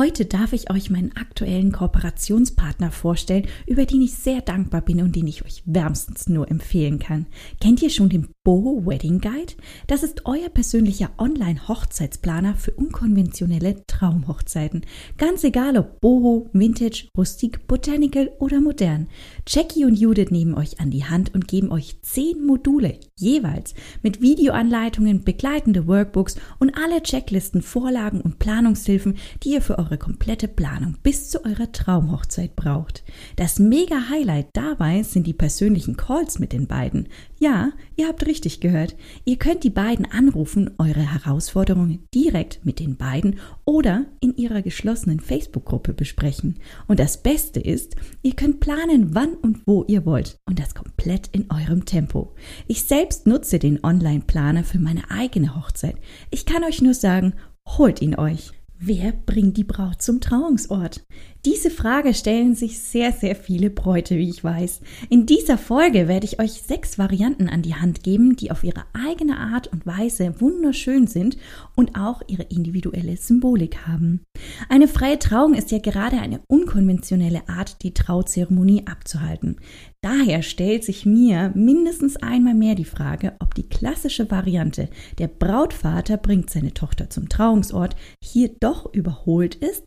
Heute darf ich euch meinen aktuellen Kooperationspartner vorstellen, über den ich sehr dankbar bin und den ich euch wärmstens nur empfehlen kann. Kennt ihr schon den Boho Wedding Guide? Das ist euer persönlicher Online-Hochzeitsplaner für unkonventionelle Traumhochzeiten. Ganz egal ob Boho, Vintage, Rustik, Botanical oder modern. Jackie und Judith nehmen euch an die Hand und geben euch zehn Module jeweils mit Videoanleitungen, begleitende Workbooks und alle Checklisten, Vorlagen und Planungshilfen, die ihr für eure komplette Planung bis zu eurer Traumhochzeit braucht. Das mega Highlight dabei sind die persönlichen Calls mit den beiden. Ja, ihr habt richtig gehört. Ihr könnt die beiden anrufen, eure Herausforderungen direkt mit den beiden oder in ihrer geschlossenen Facebook-Gruppe besprechen. Und das Beste ist, ihr könnt planen, wann und wo ihr wollt und das komplett in eurem Tempo. Ich selbst nutze den Online-Planer für meine eigene Hochzeit. Ich kann euch nur sagen, holt ihn euch. Wer bringt die Braut zum Trauungsort? Diese Frage stellen sich sehr, sehr viele Bräute, wie ich weiß. In dieser Folge werde ich euch sechs Varianten an die Hand geben, die auf ihre eigene Art und Weise wunderschön sind und auch ihre individuelle Symbolik haben. Eine freie Trauung ist ja gerade eine unkonventionelle Art, die Trauzeremonie abzuhalten. Daher stellt sich mir mindestens einmal mehr die Frage, ob die klassische Variante, der Brautvater bringt seine Tochter zum Trauungsort, hier doch überholt ist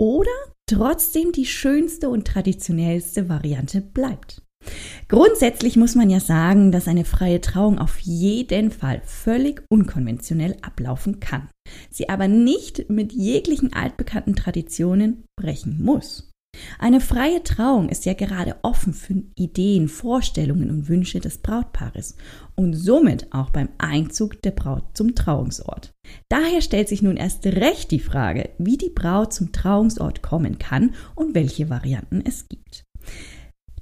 oder trotzdem die schönste und traditionellste Variante bleibt. Grundsätzlich muss man ja sagen, dass eine freie Trauung auf jeden Fall völlig unkonventionell ablaufen kann, sie aber nicht mit jeglichen altbekannten Traditionen brechen muss. Eine freie Trauung ist ja gerade offen für Ideen, Vorstellungen und Wünsche des Brautpaares und somit auch beim Einzug der Braut zum Trauungsort. Daher stellt sich nun erst recht die Frage, wie die Braut zum Trauungsort kommen kann und welche Varianten es gibt.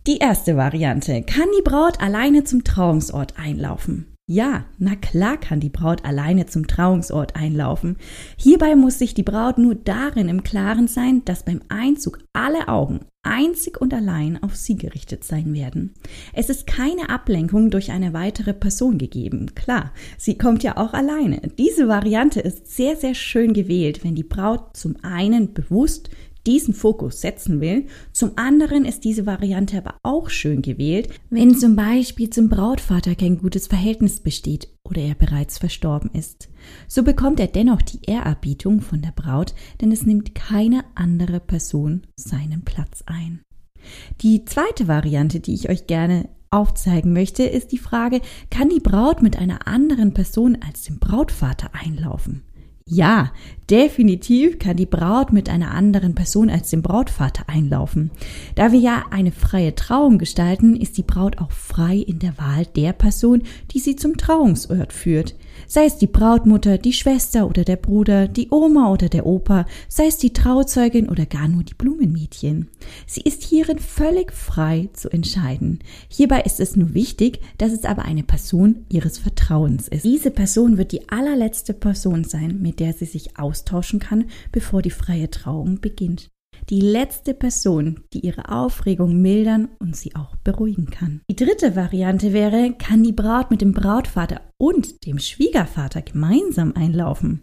Die erste Variante. Kann die Braut alleine zum Trauungsort einlaufen? Ja, na klar kann die Braut alleine zum Trauungsort einlaufen. Hierbei muss sich die Braut nur darin im Klaren sein, dass beim Einzug alle Augen einzig und allein auf sie gerichtet sein werden. Es ist keine Ablenkung durch eine weitere Person gegeben. Klar, sie kommt ja auch alleine. Diese Variante ist sehr, sehr schön gewählt, wenn die Braut zum einen bewusst diesen Fokus setzen will. Zum anderen ist diese Variante aber auch schön gewählt, wenn zum Beispiel zum Brautvater kein gutes Verhältnis besteht oder er bereits verstorben ist. So bekommt er dennoch die Ehrerbietung von der Braut, denn es nimmt keine andere Person seinen Platz ein. Die zweite Variante, die ich euch gerne aufzeigen möchte, ist die Frage, kann die Braut mit einer anderen Person als dem Brautvater einlaufen? Ja, definitiv kann die Braut mit einer anderen Person als dem Brautvater einlaufen. Da wir ja eine freie Trauung gestalten, ist die Braut auch frei in der Wahl der Person, die sie zum Trauungsort führt. Sei es die Brautmutter, die Schwester oder der Bruder, die Oma oder der Opa, sei es die Trauzeugin oder gar nur die Blumenmädchen. Sie ist hierin völlig frei zu entscheiden. Hierbei ist es nur wichtig, dass es aber eine Person ihres Vertrauens ist. Diese Person wird die allerletzte Person sein, mit der sie sich austauschen kann, bevor die freie Trauung beginnt. Die letzte Person, die ihre Aufregung mildern und sie auch beruhigen kann. Die dritte Variante wäre, kann die Braut mit dem Brautvater und dem Schwiegervater gemeinsam einlaufen.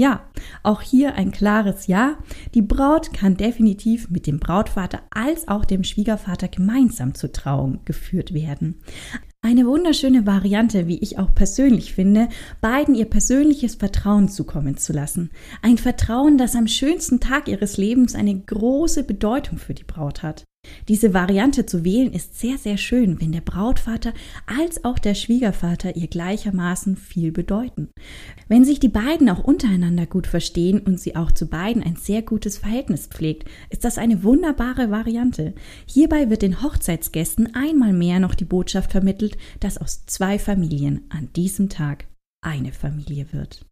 Ja, auch hier ein klares Ja. Die Braut kann definitiv mit dem Brautvater als auch dem Schwiegervater gemeinsam zur Trauung geführt werden. Eine wunderschöne Variante, wie ich auch persönlich finde, beiden ihr persönliches Vertrauen zukommen zu lassen. Ein Vertrauen, das am schönsten Tag ihres Lebens eine große Bedeutung für die Braut hat. Diese Variante zu wählen ist sehr, sehr schön, wenn der Brautvater als auch der Schwiegervater ihr gleichermaßen viel bedeuten. Wenn sich die beiden auch untereinander gut verstehen und sie auch zu beiden ein sehr gutes Verhältnis pflegt, ist das eine wunderbare Variante. Hierbei wird den Hochzeitsgästen einmal mehr noch die Botschaft vermittelt, dass aus zwei Familien an diesem Tag eine Familie wird.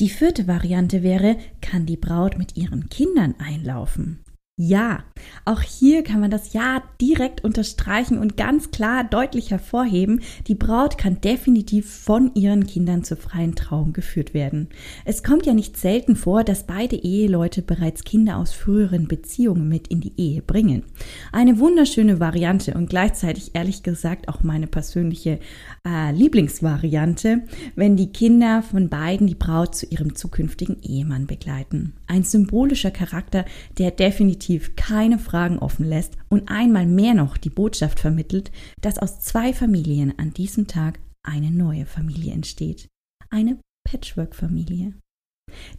Die vierte Variante wäre, kann die Braut mit ihren Kindern einlaufen. Ja, auch hier kann man das Ja direkt unterstreichen und ganz klar deutlich hervorheben. Die Braut kann definitiv von ihren Kindern zur freien Trauung geführt werden. Es kommt ja nicht selten vor, dass beide Eheleute bereits Kinder aus früheren Beziehungen mit in die Ehe bringen. Eine wunderschöne Variante und gleichzeitig ehrlich gesagt auch meine persönliche äh, Lieblingsvariante, wenn die Kinder von beiden die Braut zu ihrem zukünftigen Ehemann begleiten. Ein symbolischer Charakter, der definitiv keine Fragen offen lässt und einmal mehr noch die Botschaft vermittelt, dass aus zwei Familien an diesem Tag eine neue Familie entsteht. Eine Patchwork-Familie.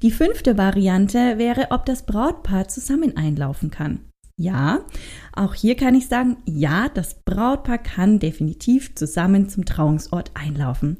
Die fünfte Variante wäre, ob das Brautpaar zusammen einlaufen kann. Ja, auch hier kann ich sagen, ja, das Brautpaar kann definitiv zusammen zum Trauungsort einlaufen.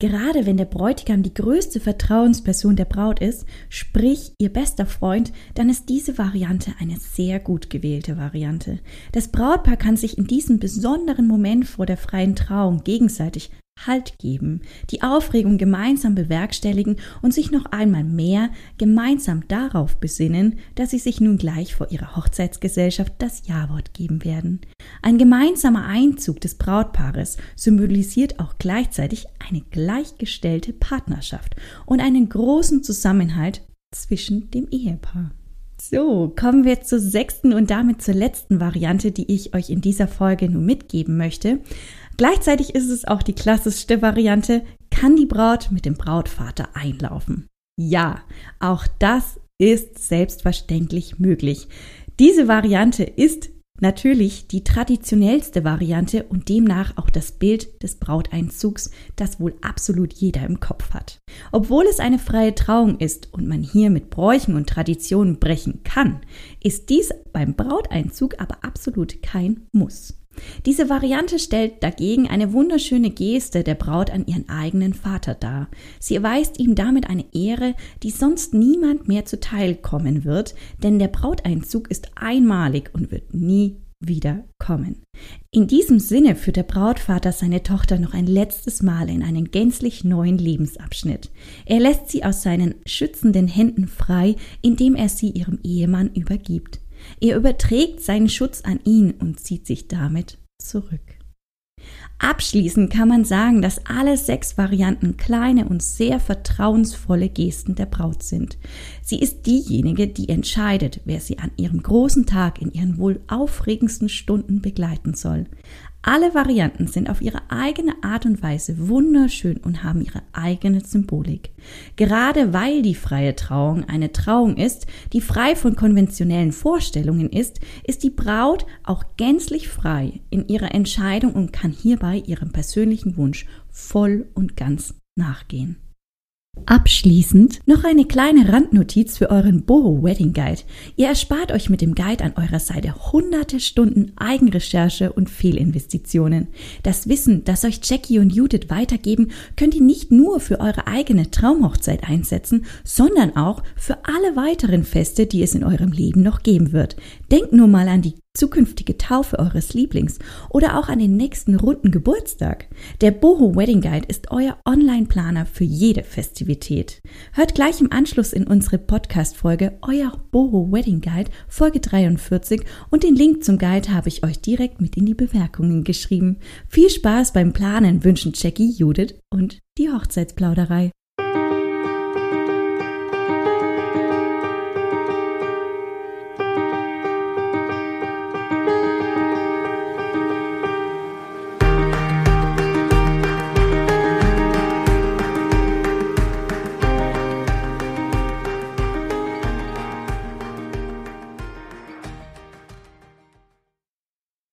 Gerade wenn der Bräutigam die größte Vertrauensperson der Braut ist, sprich ihr bester Freund, dann ist diese Variante eine sehr gut gewählte Variante. Das Brautpaar kann sich in diesem besonderen Moment vor der freien Trauung gegenseitig Halt geben, die Aufregung gemeinsam bewerkstelligen und sich noch einmal mehr gemeinsam darauf besinnen, dass sie sich nun gleich vor ihrer Hochzeitsgesellschaft das Ja-Wort geben werden. Ein gemeinsamer Einzug des Brautpaares symbolisiert auch gleichzeitig eine gleichgestellte Partnerschaft und einen großen Zusammenhalt zwischen dem Ehepaar. So, kommen wir zur sechsten und damit zur letzten Variante, die ich euch in dieser Folge nur mitgeben möchte. Gleichzeitig ist es auch die klassischste Variante, kann die Braut mit dem Brautvater einlaufen. Ja, auch das ist selbstverständlich möglich. Diese Variante ist natürlich die traditionellste Variante und demnach auch das Bild des Brauteinzugs, das wohl absolut jeder im Kopf hat. Obwohl es eine freie Trauung ist und man hier mit Bräuchen und Traditionen brechen kann, ist dies beim Brauteinzug aber absolut kein Muss. Diese Variante stellt dagegen eine wunderschöne Geste der Braut an ihren eigenen Vater dar. Sie erweist ihm damit eine Ehre, die sonst niemand mehr zuteil kommen wird, denn der Brauteinzug ist einmalig und wird nie wieder kommen. In diesem Sinne führt der Brautvater seine Tochter noch ein letztes Mal in einen gänzlich neuen Lebensabschnitt. Er lässt sie aus seinen schützenden Händen frei, indem er sie ihrem Ehemann übergibt. Er überträgt seinen Schutz an ihn und zieht sich damit zurück. Abschließend kann man sagen, dass alle sechs Varianten kleine und sehr vertrauensvolle Gesten der Braut sind. Sie ist diejenige, die entscheidet, wer sie an ihrem großen Tag in ihren wohl aufregendsten Stunden begleiten soll. Alle Varianten sind auf ihre eigene Art und Weise wunderschön und haben ihre eigene Symbolik. Gerade weil die freie Trauung eine Trauung ist, die frei von konventionellen Vorstellungen ist, ist die Braut auch gänzlich frei in ihrer Entscheidung und kann hierbei ihrem persönlichen Wunsch voll und ganz nachgehen. Abschließend noch eine kleine Randnotiz für euren Boho Wedding Guide. Ihr erspart euch mit dem Guide an eurer Seite hunderte Stunden Eigenrecherche und Fehlinvestitionen. Das Wissen, das euch Jackie und Judith weitergeben, könnt ihr nicht nur für eure eigene Traumhochzeit einsetzen, sondern auch für alle weiteren Feste, die es in eurem Leben noch geben wird. Denkt nur mal an die zukünftige Taufe eures Lieblings oder auch an den nächsten runden Geburtstag. Der Boho Wedding Guide ist euer Online-Planer für jede Festivität. Hört gleich im Anschluss in unsere Podcast-Folge Euer Boho Wedding Guide Folge 43 und den Link zum Guide habe ich euch direkt mit in die Bemerkungen geschrieben. Viel Spaß beim Planen wünschen Jackie, Judith und die Hochzeitsplauderei.